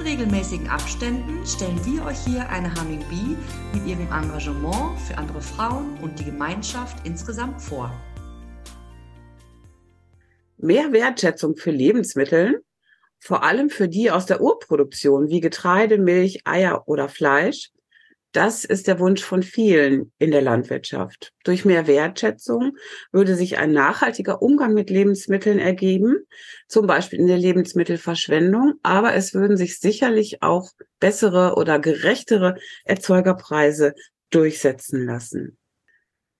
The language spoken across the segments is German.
In regelmäßigen Abständen stellen wir euch hier eine Humming Bee mit ihrem Engagement für andere Frauen und die Gemeinschaft insgesamt vor. Mehr Wertschätzung für Lebensmittel, vor allem für die aus der Urproduktion wie Getreide, Milch, Eier oder Fleisch, das ist der Wunsch von vielen in der Landwirtschaft. Durch mehr Wertschätzung würde sich ein nachhaltiger Umgang mit Lebensmitteln ergeben, zum Beispiel in der Lebensmittelverschwendung, aber es würden sich sicherlich auch bessere oder gerechtere Erzeugerpreise durchsetzen lassen.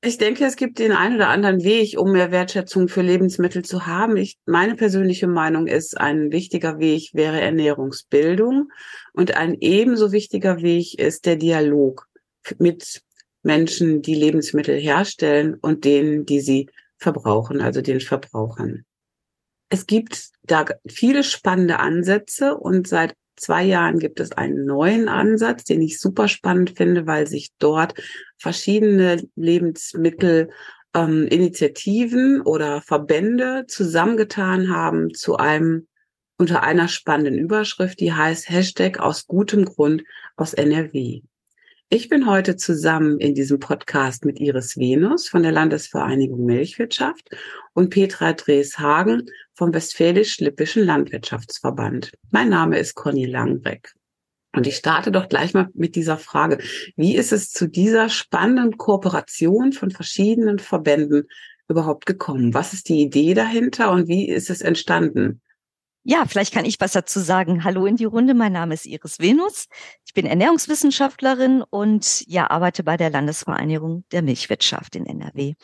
Ich denke, es gibt den einen oder anderen Weg, um mehr Wertschätzung für Lebensmittel zu haben. Ich, meine persönliche Meinung ist, ein wichtiger Weg wäre Ernährungsbildung und ein ebenso wichtiger Weg ist der Dialog mit Menschen, die Lebensmittel herstellen und denen, die sie verbrauchen, also den Verbrauchern. Es gibt da viele spannende Ansätze und seit zwei Jahren gibt es einen neuen Ansatz, den ich super spannend finde, weil sich dort verschiedene Lebensmittel ähm, Initiativen oder Verbände zusammengetan haben zu einem unter einer spannenden Überschrift, die heißt Hashtag aus gutem Grund aus NRW. Ich bin heute zusammen in diesem Podcast mit Iris Venus von der Landesvereinigung Milchwirtschaft und Petra Dreshagen vom Westfälisch-Lippischen Landwirtschaftsverband. Mein Name ist Conny Langbreck. Und ich starte doch gleich mal mit dieser Frage. Wie ist es zu dieser spannenden Kooperation von verschiedenen Verbänden überhaupt gekommen? Was ist die Idee dahinter und wie ist es entstanden? Ja, vielleicht kann ich was dazu sagen. Hallo in die Runde. Mein Name ist Iris Venus. Ich bin Ernährungswissenschaftlerin und ja, arbeite bei der Landesvereinigung der Milchwirtschaft in NRW.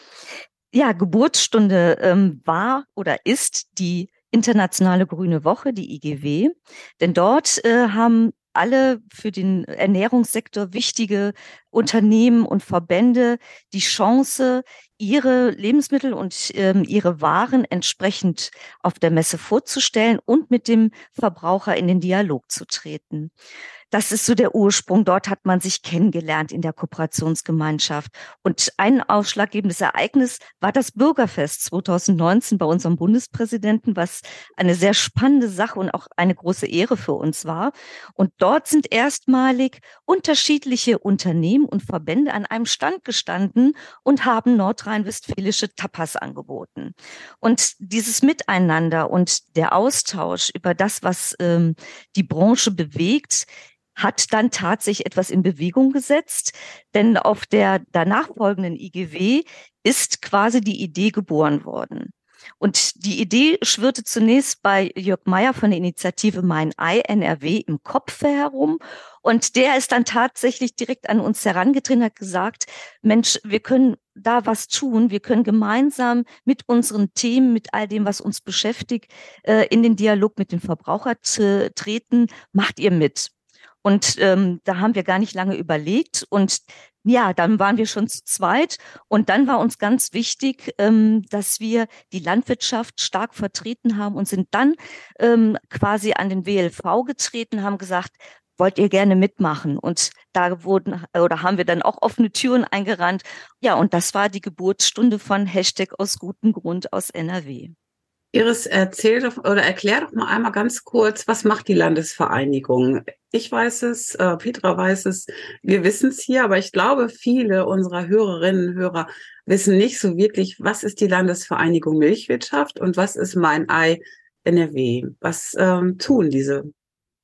Ja, Geburtsstunde ähm, war oder ist die Internationale Grüne Woche, die IGW. Denn dort äh, haben alle für den Ernährungssektor wichtige Unternehmen und Verbände die Chance, ihre Lebensmittel und ähm, ihre Waren entsprechend auf der Messe vorzustellen und mit dem Verbraucher in den Dialog zu treten. Das ist so der Ursprung. Dort hat man sich kennengelernt in der Kooperationsgemeinschaft. Und ein ausschlaggebendes Ereignis war das Bürgerfest 2019 bei unserem Bundespräsidenten, was eine sehr spannende Sache und auch eine große Ehre für uns war. Und dort sind erstmalig unterschiedliche Unternehmen und Verbände an einem Stand gestanden und haben nordrhein-westfälische Tapas angeboten. Und dieses Miteinander und der Austausch über das, was ähm, die Branche bewegt, hat dann tatsächlich etwas in Bewegung gesetzt, denn auf der danach folgenden IGW ist quasi die Idee geboren worden. Und die Idee schwirrte zunächst bei Jörg Meyer von der Initiative Mein Ei NRW im Kopf herum. Und der ist dann tatsächlich direkt an uns herangetreten, hat gesagt, Mensch, wir können da was tun. Wir können gemeinsam mit unseren Themen, mit all dem, was uns beschäftigt, äh, in den Dialog mit den Verbrauchern treten. Macht ihr mit? Und ähm, da haben wir gar nicht lange überlegt. Und ja, dann waren wir schon zu zweit. Und dann war uns ganz wichtig, ähm, dass wir die Landwirtschaft stark vertreten haben und sind dann ähm, quasi an den WLV getreten, haben gesagt, wollt ihr gerne mitmachen? Und da wurden oder haben wir dann auch offene Türen eingerannt. Ja, und das war die Geburtsstunde von Hashtag aus gutem Grund aus NRW. Iris, erzähl doch oder erklär doch mal einmal ganz kurz, was macht die Landesvereinigung? Ich weiß es, äh, Petra weiß es, wir wissen es hier, aber ich glaube, viele unserer Hörerinnen und Hörer wissen nicht so wirklich, was ist die Landesvereinigung Milchwirtschaft und was ist mein Ei NRW? Was ähm, tun diese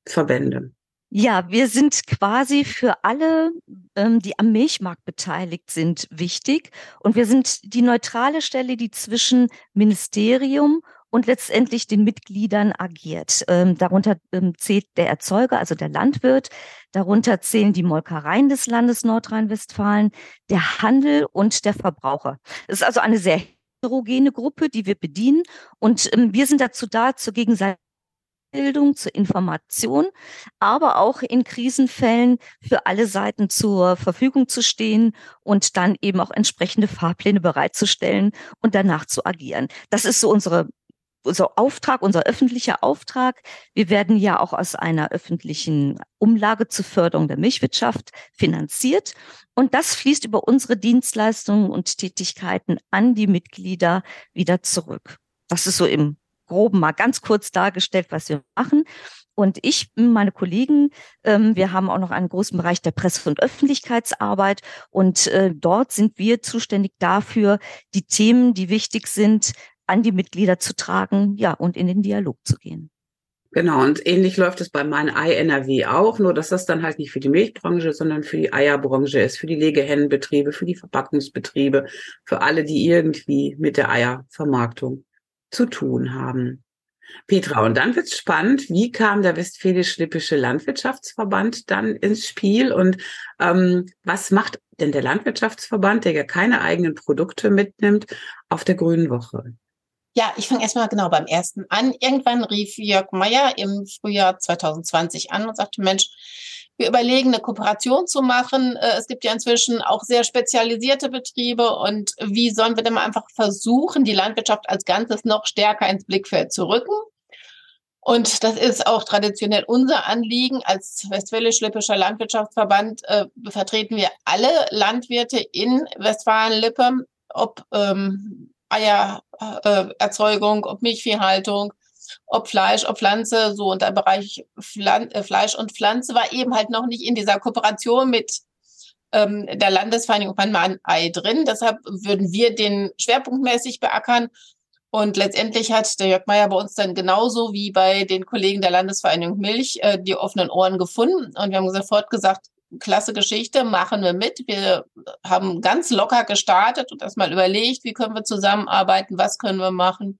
Verbände? Ja, wir sind quasi für alle, ähm, die am Milchmarkt beteiligt sind, wichtig. Und wir sind die neutrale Stelle, die zwischen Ministerium und letztendlich den Mitgliedern agiert. Ähm, darunter ähm, zählt der Erzeuger, also der Landwirt. Darunter zählen die Molkereien des Landes Nordrhein-Westfalen, der Handel und der Verbraucher. Es ist also eine sehr heterogene Gruppe, die wir bedienen. Und ähm, wir sind dazu da, zur gegenseitigen Bildung, zur Information, aber auch in Krisenfällen für alle Seiten zur Verfügung zu stehen und dann eben auch entsprechende Fahrpläne bereitzustellen und danach zu agieren. Das ist so unsere unser Auftrag, unser öffentlicher Auftrag. Wir werden ja auch aus einer öffentlichen Umlage zur Förderung der Milchwirtschaft finanziert. Und das fließt über unsere Dienstleistungen und Tätigkeiten an die Mitglieder wieder zurück. Das ist so im Groben mal ganz kurz dargestellt, was wir machen. Und ich, meine Kollegen, ähm, wir haben auch noch einen großen Bereich der Presse- und Öffentlichkeitsarbeit. Und äh, dort sind wir zuständig dafür, die Themen, die wichtig sind, an die Mitglieder zu tragen, ja, und in den Dialog zu gehen. Genau, und ähnlich läuft es bei meinen Ei NRW auch, nur dass das dann halt nicht für die Milchbranche, sondern für die Eierbranche ist, für die Legehennenbetriebe, für die Verpackungsbetriebe, für alle, die irgendwie mit der Eiervermarktung zu tun haben. Petra, und dann wird's spannend. Wie kam der Westfälisch-Lippische Landwirtschaftsverband dann ins Spiel und ähm, was macht denn der Landwirtschaftsverband, der ja keine eigenen Produkte mitnimmt, auf der Grünen Woche? Ja, ich fange erstmal genau beim ersten an. Irgendwann rief Jörg Meyer im Frühjahr 2020 an und sagte, Mensch, wir überlegen, eine Kooperation zu machen. Äh, es gibt ja inzwischen auch sehr spezialisierte Betriebe und wie sollen wir denn mal einfach versuchen, die Landwirtschaft als Ganzes noch stärker ins Blickfeld zu rücken? Und das ist auch traditionell unser Anliegen. Als Westfälisch-Lippischer Landwirtschaftsverband äh, vertreten wir alle Landwirte in Westfalen-Lippe, ob ähm, Eiererzeugung, ob Milchviehhaltung, ob Fleisch, ob Pflanze, so und der Bereich Pflan äh, Fleisch und Pflanze war eben halt noch nicht in dieser Kooperation mit ähm, der Landesvereinigung Panman-Ei drin. Deshalb würden wir den schwerpunktmäßig beackern. Und letztendlich hat der Jörg Meyer bei uns dann genauso wie bei den Kollegen der Landesvereinigung Milch äh, die offenen Ohren gefunden. Und wir haben sofort gesagt, klasse Geschichte, machen wir mit. Wir haben ganz locker gestartet und erstmal überlegt, wie können wir zusammenarbeiten, was können wir machen.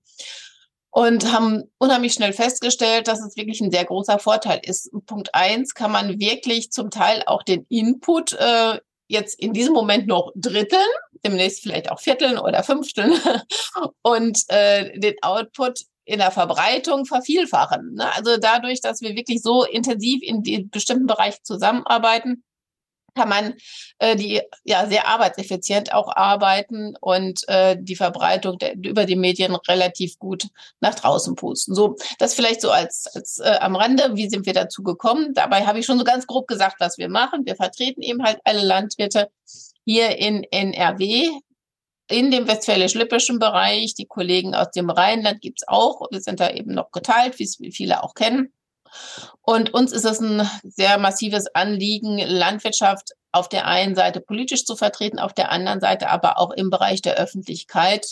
Und haben unheimlich schnell festgestellt, dass es wirklich ein sehr großer Vorteil ist. Punkt eins kann man wirklich zum Teil auch den Input äh, jetzt in diesem Moment noch dritteln, demnächst vielleicht auch vierteln oder fünfteln und äh, den Output in der Verbreitung vervielfachen. Ne? Also dadurch, dass wir wirklich so intensiv in die bestimmten Bereichen zusammenarbeiten, kann man äh, die ja sehr arbeitseffizient auch arbeiten und äh, die Verbreitung der, über die Medien relativ gut nach draußen pusten. So, das vielleicht so als, als äh, am Rande, wie sind wir dazu gekommen? Dabei habe ich schon so ganz grob gesagt, was wir machen. Wir vertreten eben halt alle Landwirte hier in NRW in dem westfälisch-lippischen Bereich. Die Kollegen aus dem Rheinland gibt's auch. Wir sind da eben noch geteilt, wie viele auch kennen. Und uns ist es ein sehr massives Anliegen, Landwirtschaft auf der einen Seite politisch zu vertreten, auf der anderen Seite aber auch im Bereich der Öffentlichkeit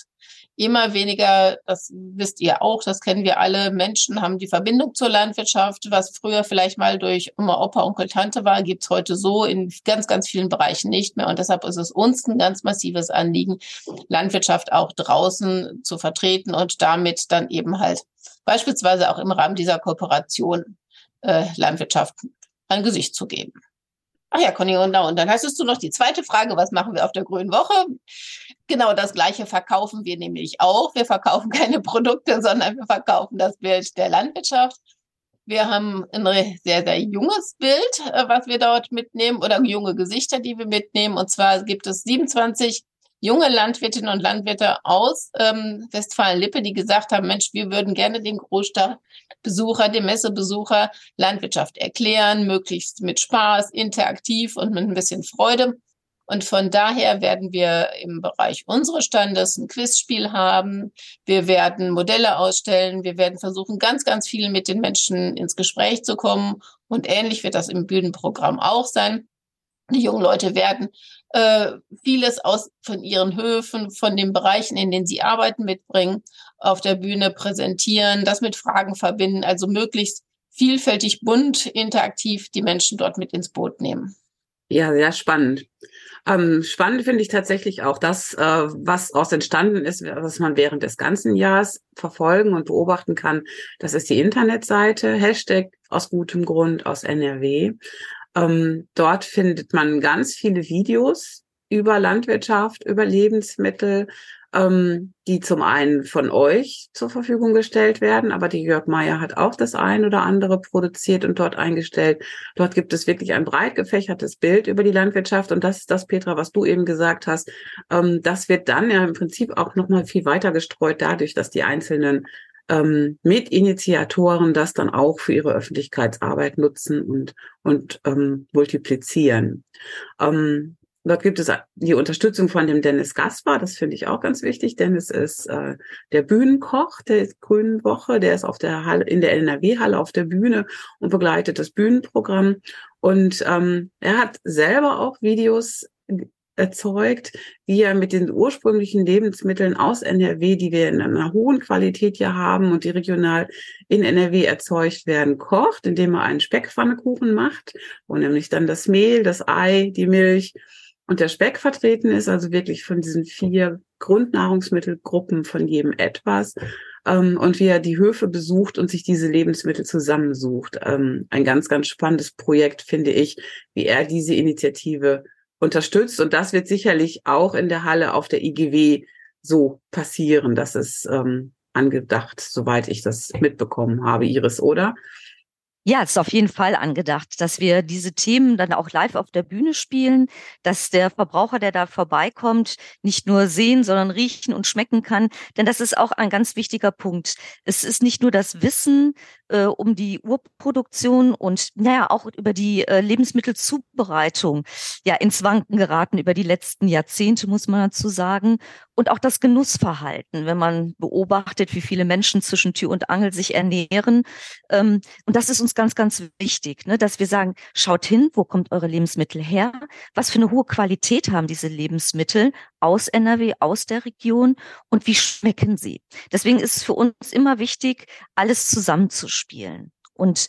immer weniger, das wisst ihr auch, das kennen wir alle, Menschen haben die Verbindung zur Landwirtschaft, was früher vielleicht mal durch Oma, Opa, Onkel, Tante war, gibt's heute so in ganz, ganz vielen Bereichen nicht mehr. Und deshalb ist es uns ein ganz massives Anliegen, Landwirtschaft auch draußen zu vertreten und damit dann eben halt beispielsweise auch im Rahmen dieser Kooperation äh, Landwirtschaft ein Gesicht zu geben. Ach ja, Conny, und dann hast du noch die zweite Frage, was machen wir auf der Grünen Woche? Genau das Gleiche verkaufen wir nämlich auch. Wir verkaufen keine Produkte, sondern wir verkaufen das Bild der Landwirtschaft. Wir haben ein sehr, sehr junges Bild, äh, was wir dort mitnehmen oder junge Gesichter, die wir mitnehmen. Und zwar gibt es 27 junge Landwirtinnen und Landwirte aus ähm, Westfalen-Lippe, die gesagt haben, Mensch, wir würden gerne den Großstadtbesucher, den Messebesucher Landwirtschaft erklären, möglichst mit Spaß, interaktiv und mit ein bisschen Freude. Und von daher werden wir im Bereich unseres Standes ein Quizspiel haben. Wir werden Modelle ausstellen. Wir werden versuchen, ganz, ganz viel mit den Menschen ins Gespräch zu kommen. Und ähnlich wird das im Bühnenprogramm auch sein. Die jungen Leute werden äh, vieles aus von ihren Höfen, von den Bereichen, in denen sie arbeiten, mitbringen, auf der Bühne präsentieren, das mit Fragen verbinden, also möglichst vielfältig, bunt, interaktiv die Menschen dort mit ins Boot nehmen. Ja, sehr spannend. Ähm, spannend finde ich tatsächlich auch das, äh, was aus entstanden ist, was man während des ganzen Jahres verfolgen und beobachten kann. Das ist die Internetseite, Hashtag aus gutem Grund aus NRW. Ähm, dort findet man ganz viele Videos über Landwirtschaft, über Lebensmittel, ähm, die zum einen von euch zur Verfügung gestellt werden, aber die Jörg Meyer hat auch das ein oder andere produziert und dort eingestellt. Dort gibt es wirklich ein breit gefächertes Bild über die Landwirtschaft und das ist das, Petra, was du eben gesagt hast. Ähm, das wird dann ja im Prinzip auch nochmal viel weiter gestreut dadurch, dass die einzelnen ähm, Mitinitiatoren das dann auch für ihre Öffentlichkeitsarbeit nutzen und, und ähm, multiplizieren. Ähm, Dort gibt es die Unterstützung von dem Dennis Gaspar, das finde ich auch ganz wichtig. Dennis ist äh, der Bühnenkoch der Grünen Woche, der ist auf der Halle, in der NRW-Halle auf der Bühne und begleitet das Bühnenprogramm. Und ähm, er hat selber auch Videos erzeugt, wie er mit den ursprünglichen Lebensmitteln aus NRW, die wir in einer hohen Qualität hier haben und die regional in NRW erzeugt werden, kocht, indem er einen Speckpfannekuchen macht, wo nämlich dann das Mehl, das Ei, die Milch und der Speck vertreten ist, also wirklich von diesen vier Grundnahrungsmittelgruppen von jedem etwas. Ähm, und wie er die Höfe besucht und sich diese Lebensmittel zusammensucht. Ähm, ein ganz, ganz spannendes Projekt, finde ich, wie er diese Initiative unterstützt. Und das wird sicherlich auch in der Halle auf der IGW so passieren. Das ist ähm, angedacht, soweit ich das mitbekommen habe, Iris, oder? Ja, es ist auf jeden Fall angedacht, dass wir diese Themen dann auch live auf der Bühne spielen, dass der Verbraucher, der da vorbeikommt, nicht nur sehen, sondern riechen und schmecken kann. Denn das ist auch ein ganz wichtiger Punkt. Es ist nicht nur das Wissen äh, um die Urproduktion und naja, auch über die äh, Lebensmittelzubereitung ja ins Wanken geraten über die letzten Jahrzehnte, muss man dazu sagen. Und auch das Genussverhalten, wenn man beobachtet, wie viele Menschen zwischen Tür und Angel sich ernähren. Ähm, und das ist uns ganz, ganz wichtig, ne, dass wir sagen, schaut hin, wo kommt eure Lebensmittel her? Was für eine hohe Qualität haben diese Lebensmittel aus NRW, aus der Region und wie schmecken sie? Deswegen ist es für uns immer wichtig, alles zusammenzuspielen. Und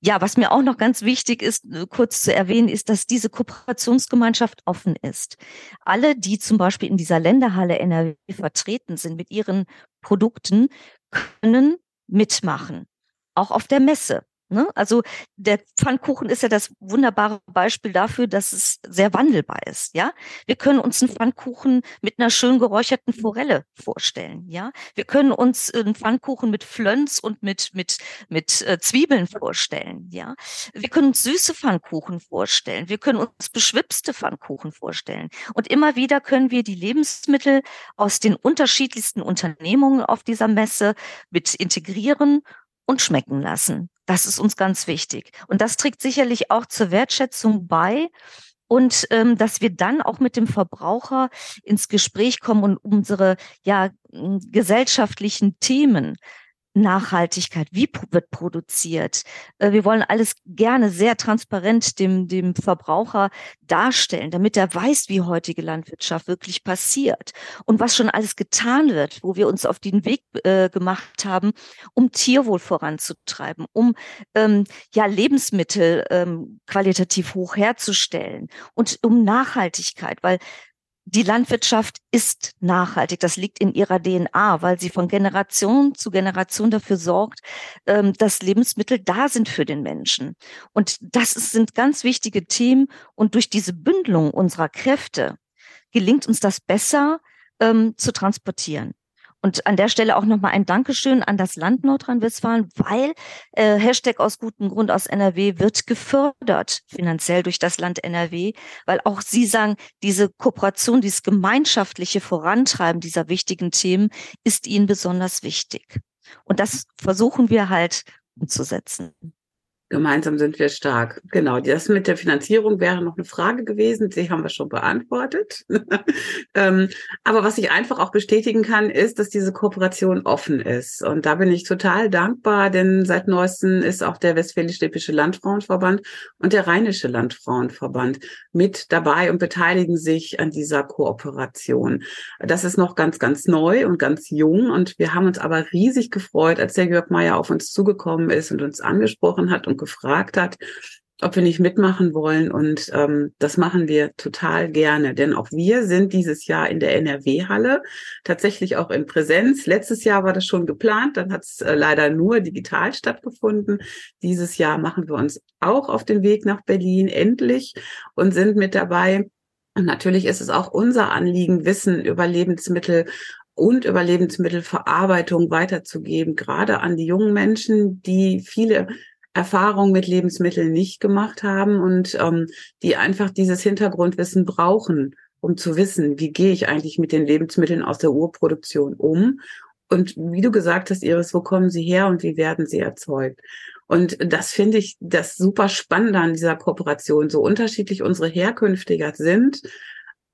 ja, was mir auch noch ganz wichtig ist, äh, kurz zu erwähnen, ist, dass diese Kooperationsgemeinschaft offen ist. Alle, die zum Beispiel in dieser Länderhalle NRW vertreten sind mit ihren Produkten, können mitmachen. Auch auf der Messe. Ne? Also der Pfannkuchen ist ja das wunderbare Beispiel dafür, dass es sehr wandelbar ist. Ja, wir können uns einen Pfannkuchen mit einer schön geräucherten Forelle vorstellen. Ja, wir können uns einen Pfannkuchen mit Flönz und mit mit mit äh, Zwiebeln vorstellen. Ja, wir können uns süße Pfannkuchen vorstellen. Wir können uns beschwipste Pfannkuchen vorstellen. Und immer wieder können wir die Lebensmittel aus den unterschiedlichsten Unternehmungen auf dieser Messe mit integrieren und schmecken lassen. Das ist uns ganz wichtig. Und das trägt sicherlich auch zur Wertschätzung bei und ähm, dass wir dann auch mit dem Verbraucher ins Gespräch kommen und unsere ja gesellschaftlichen Themen Nachhaltigkeit, wie wird produziert. Äh, wir wollen alles gerne sehr transparent dem, dem Verbraucher darstellen, damit er weiß, wie heutige Landwirtschaft wirklich passiert und was schon alles getan wird, wo wir uns auf den Weg äh, gemacht haben, um Tierwohl voranzutreiben, um ähm, ja Lebensmittel ähm, qualitativ hoch herzustellen und um Nachhaltigkeit, weil die Landwirtschaft ist nachhaltig. Das liegt in ihrer DNA, weil sie von Generation zu Generation dafür sorgt, ähm, dass Lebensmittel da sind für den Menschen. Und das sind ganz wichtige Themen. Und durch diese Bündelung unserer Kräfte gelingt uns das besser ähm, zu transportieren. Und an der Stelle auch nochmal ein Dankeschön an das Land Nordrhein-Westfalen, weil äh, Hashtag aus gutem Grund aus NRW wird gefördert finanziell durch das Land NRW, weil auch Sie sagen, diese Kooperation, dieses gemeinschaftliche Vorantreiben dieser wichtigen Themen ist Ihnen besonders wichtig. Und das versuchen wir halt umzusetzen. Gemeinsam sind wir stark. Genau. Das mit der Finanzierung wäre noch eine Frage gewesen. Die haben wir schon beantwortet. ähm, aber was ich einfach auch bestätigen kann, ist, dass diese Kooperation offen ist. Und da bin ich total dankbar, denn seit neuestem ist auch der Westfälisch-Lippische Landfrauenverband und der Rheinische Landfrauenverband mit dabei und beteiligen sich an dieser Kooperation. Das ist noch ganz, ganz neu und ganz jung. Und wir haben uns aber riesig gefreut, als der Jörg Meyer auf uns zugekommen ist und uns angesprochen hat und gefragt hat, ob wir nicht mitmachen wollen. Und ähm, das machen wir total gerne, denn auch wir sind dieses Jahr in der NRW-Halle, tatsächlich auch in Präsenz. Letztes Jahr war das schon geplant, dann hat es äh, leider nur digital stattgefunden. Dieses Jahr machen wir uns auch auf den Weg nach Berlin endlich und sind mit dabei Und natürlich ist es auch unser Anliegen, Wissen über Lebensmittel und über Lebensmittelverarbeitung weiterzugeben, gerade an die jungen Menschen, die viele Erfahrungen mit Lebensmitteln nicht gemacht haben und ähm, die einfach dieses Hintergrundwissen brauchen, um zu wissen, wie gehe ich eigentlich mit den Lebensmitteln aus der Urproduktion um. Und wie du gesagt hast, Iris, wo kommen sie her und wie werden sie erzeugt? Und das finde ich das super Spannende an dieser Kooperation. So unterschiedlich unsere Herkünfte sind,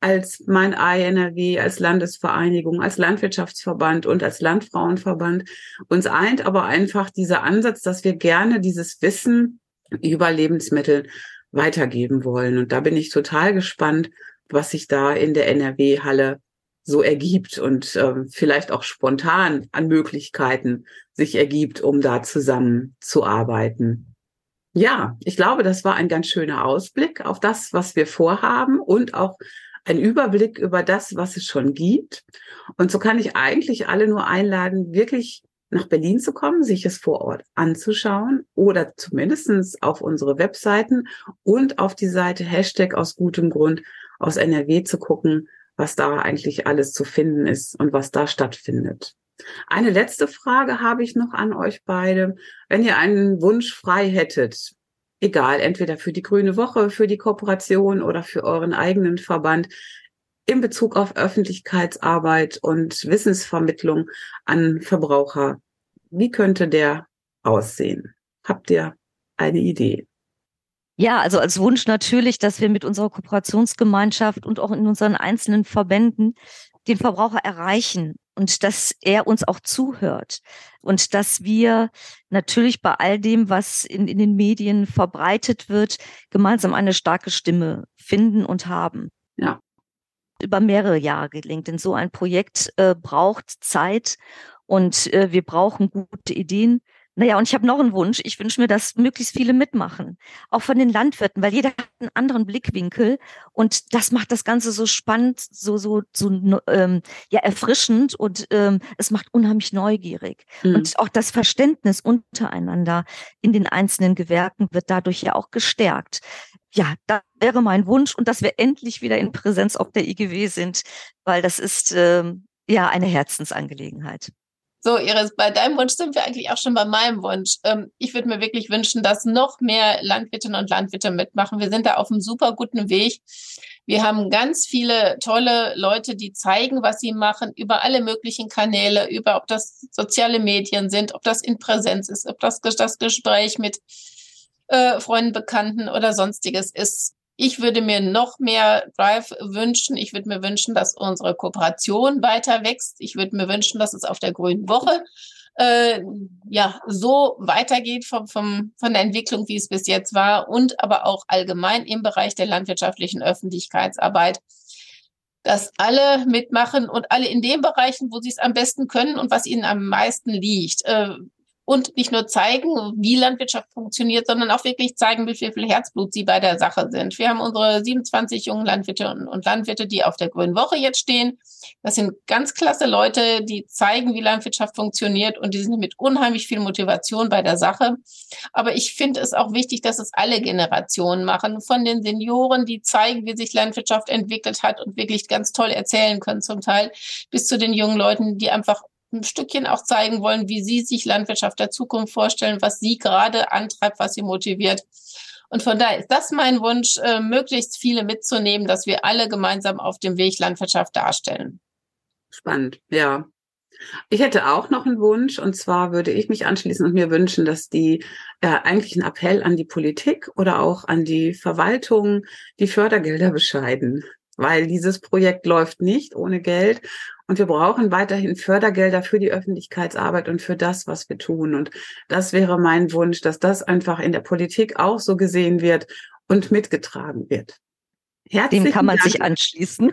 als mein INRW, als Landesvereinigung, als Landwirtschaftsverband und als Landfrauenverband. Uns eint aber einfach dieser Ansatz, dass wir gerne dieses Wissen über Lebensmittel weitergeben wollen. Und da bin ich total gespannt, was sich da in der NRW-Halle so ergibt und äh, vielleicht auch spontan an Möglichkeiten sich ergibt, um da zusammen zu arbeiten. Ja, ich glaube, das war ein ganz schöner Ausblick auf das, was wir vorhaben und auch ein Überblick über das, was es schon gibt. Und so kann ich eigentlich alle nur einladen, wirklich nach Berlin zu kommen, sich es vor Ort anzuschauen oder zumindestens auf unsere Webseiten und auf die Seite Hashtag aus gutem Grund aus NRW zu gucken, was da eigentlich alles zu finden ist und was da stattfindet. Eine letzte Frage habe ich noch an euch beide. Wenn ihr einen Wunsch frei hättet, egal, entweder für die Grüne Woche, für die Kooperation oder für euren eigenen Verband, in Bezug auf Öffentlichkeitsarbeit und Wissensvermittlung an Verbraucher, wie könnte der aussehen? Habt ihr eine Idee? Ja, also als Wunsch natürlich, dass wir mit unserer Kooperationsgemeinschaft und auch in unseren einzelnen Verbänden den Verbraucher erreichen und dass er uns auch zuhört und dass wir natürlich bei all dem, was in, in den Medien verbreitet wird, gemeinsam eine starke Stimme finden und haben. Ja. Über mehrere Jahre gelingt, denn so ein Projekt äh, braucht Zeit und äh, wir brauchen gute Ideen. Naja, und ich habe noch einen Wunsch. Ich wünsche mir, dass möglichst viele mitmachen. Auch von den Landwirten, weil jeder hat einen anderen Blickwinkel. Und das macht das Ganze so spannend, so, so, so ähm, ja, erfrischend und ähm, es macht unheimlich neugierig. Mhm. Und auch das Verständnis untereinander in den einzelnen Gewerken wird dadurch ja auch gestärkt. Ja, da wäre mein Wunsch und dass wir endlich wieder in Präsenz auf der IGW sind, weil das ist ähm, ja eine Herzensangelegenheit. So, Iris, bei deinem Wunsch sind wir eigentlich auch schon bei meinem Wunsch. Ähm, ich würde mir wirklich wünschen, dass noch mehr Landwirtinnen und Landwirte mitmachen. Wir sind da auf einem super guten Weg. Wir haben ganz viele tolle Leute, die zeigen, was sie machen, über alle möglichen Kanäle, über ob das soziale Medien sind, ob das in Präsenz ist, ob das das Gespräch mit äh, Freunden, Bekannten oder sonstiges ist. Ich würde mir noch mehr Drive wünschen. Ich würde mir wünschen, dass unsere Kooperation weiter wächst. Ich würde mir wünschen, dass es auf der Grünen Woche äh, ja so weitergeht vom, vom, von der Entwicklung, wie es bis jetzt war, und aber auch allgemein im Bereich der landwirtschaftlichen Öffentlichkeitsarbeit dass alle mitmachen und alle in den Bereichen, wo sie es am besten können und was ihnen am meisten liegt. Und nicht nur zeigen, wie Landwirtschaft funktioniert, sondern auch wirklich zeigen, wie viel Herzblut sie bei der Sache sind. Wir haben unsere 27 jungen Landwirte und Landwirte, die auf der Grünen Woche jetzt stehen. Das sind ganz klasse Leute, die zeigen, wie Landwirtschaft funktioniert und die sind mit unheimlich viel Motivation bei der Sache. Aber ich finde es auch wichtig, dass es alle Generationen machen. Von den Senioren, die zeigen, wie sich Landwirtschaft entwickelt hat und wirklich ganz toll erzählen können zum Teil, bis zu den jungen Leuten, die einfach ein Stückchen auch zeigen wollen, wie Sie sich Landwirtschaft der Zukunft vorstellen, was Sie gerade antreibt, was Sie motiviert. Und von daher ist das mein Wunsch, äh, möglichst viele mitzunehmen, dass wir alle gemeinsam auf dem Weg Landwirtschaft darstellen. Spannend, ja. Ich hätte auch noch einen Wunsch, und zwar würde ich mich anschließen und mir wünschen, dass die äh, eigentlich einen Appell an die Politik oder auch an die Verwaltung die Fördergelder bescheiden weil dieses Projekt läuft nicht ohne Geld und wir brauchen weiterhin Fördergelder für die Öffentlichkeitsarbeit und für das, was wir tun. Und das wäre mein Wunsch, dass das einfach in der Politik auch so gesehen wird und mitgetragen wird. Herzlichen Dem kann man Dank. sich anschließen.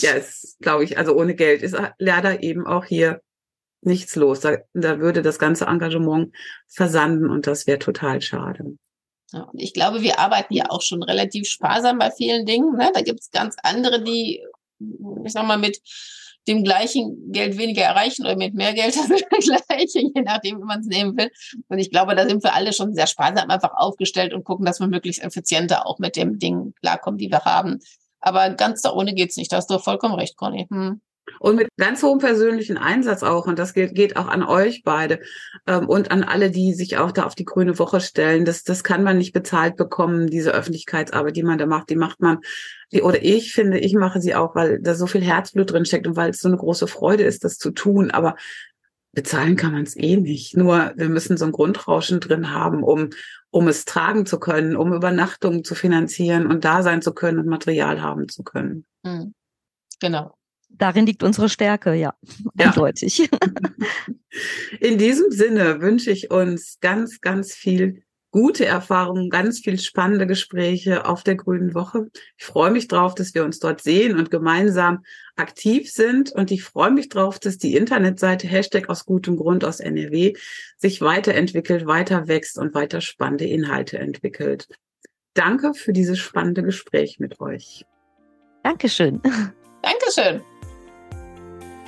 ja, yes, glaube ich. Also ohne Geld ist leider eben auch hier nichts los. Da, da würde das ganze Engagement versanden und das wäre total schade. Ja, und ich glaube, wir arbeiten ja auch schon relativ sparsam bei vielen Dingen. Ne? Da gibt es ganz andere, die, ich sag mal, mit dem gleichen Geld weniger erreichen oder mit mehr Geld das gleiche, je nachdem, wie man es nehmen will. Und ich glaube, da sind wir alle schon sehr sparsam einfach aufgestellt und gucken, dass wir möglichst effizienter auch mit dem Ding klarkommen, die wir haben. Aber ganz da ohne geht's nicht. Da hast du vollkommen recht, Conny. Hm. Und mit ganz hohem persönlichen Einsatz auch. Und das geht, geht auch an euch beide ähm, und an alle, die sich auch da auf die grüne Woche stellen. Das, das kann man nicht bezahlt bekommen, diese Öffentlichkeitsarbeit, die man da macht. Die macht man, die, oder ich finde, ich mache sie auch, weil da so viel Herzblut drin steckt und weil es so eine große Freude ist, das zu tun. Aber bezahlen kann man es eh nicht. Nur wir müssen so ein Grundrauschen drin haben, um, um es tragen zu können, um Übernachtungen zu finanzieren und da sein zu können und Material haben zu können. Hm. Genau darin liegt unsere Stärke, ja, ja. eindeutig. In diesem Sinne wünsche ich uns ganz, ganz viel gute Erfahrungen, ganz viel spannende Gespräche auf der Grünen Woche. Ich freue mich drauf, dass wir uns dort sehen und gemeinsam aktiv sind. Und ich freue mich drauf, dass die Internetseite Hashtag aus gutem Grund aus NRW sich weiterentwickelt, weiter wächst und weiter spannende Inhalte entwickelt. Danke für dieses spannende Gespräch mit euch. Dankeschön. Dankeschön.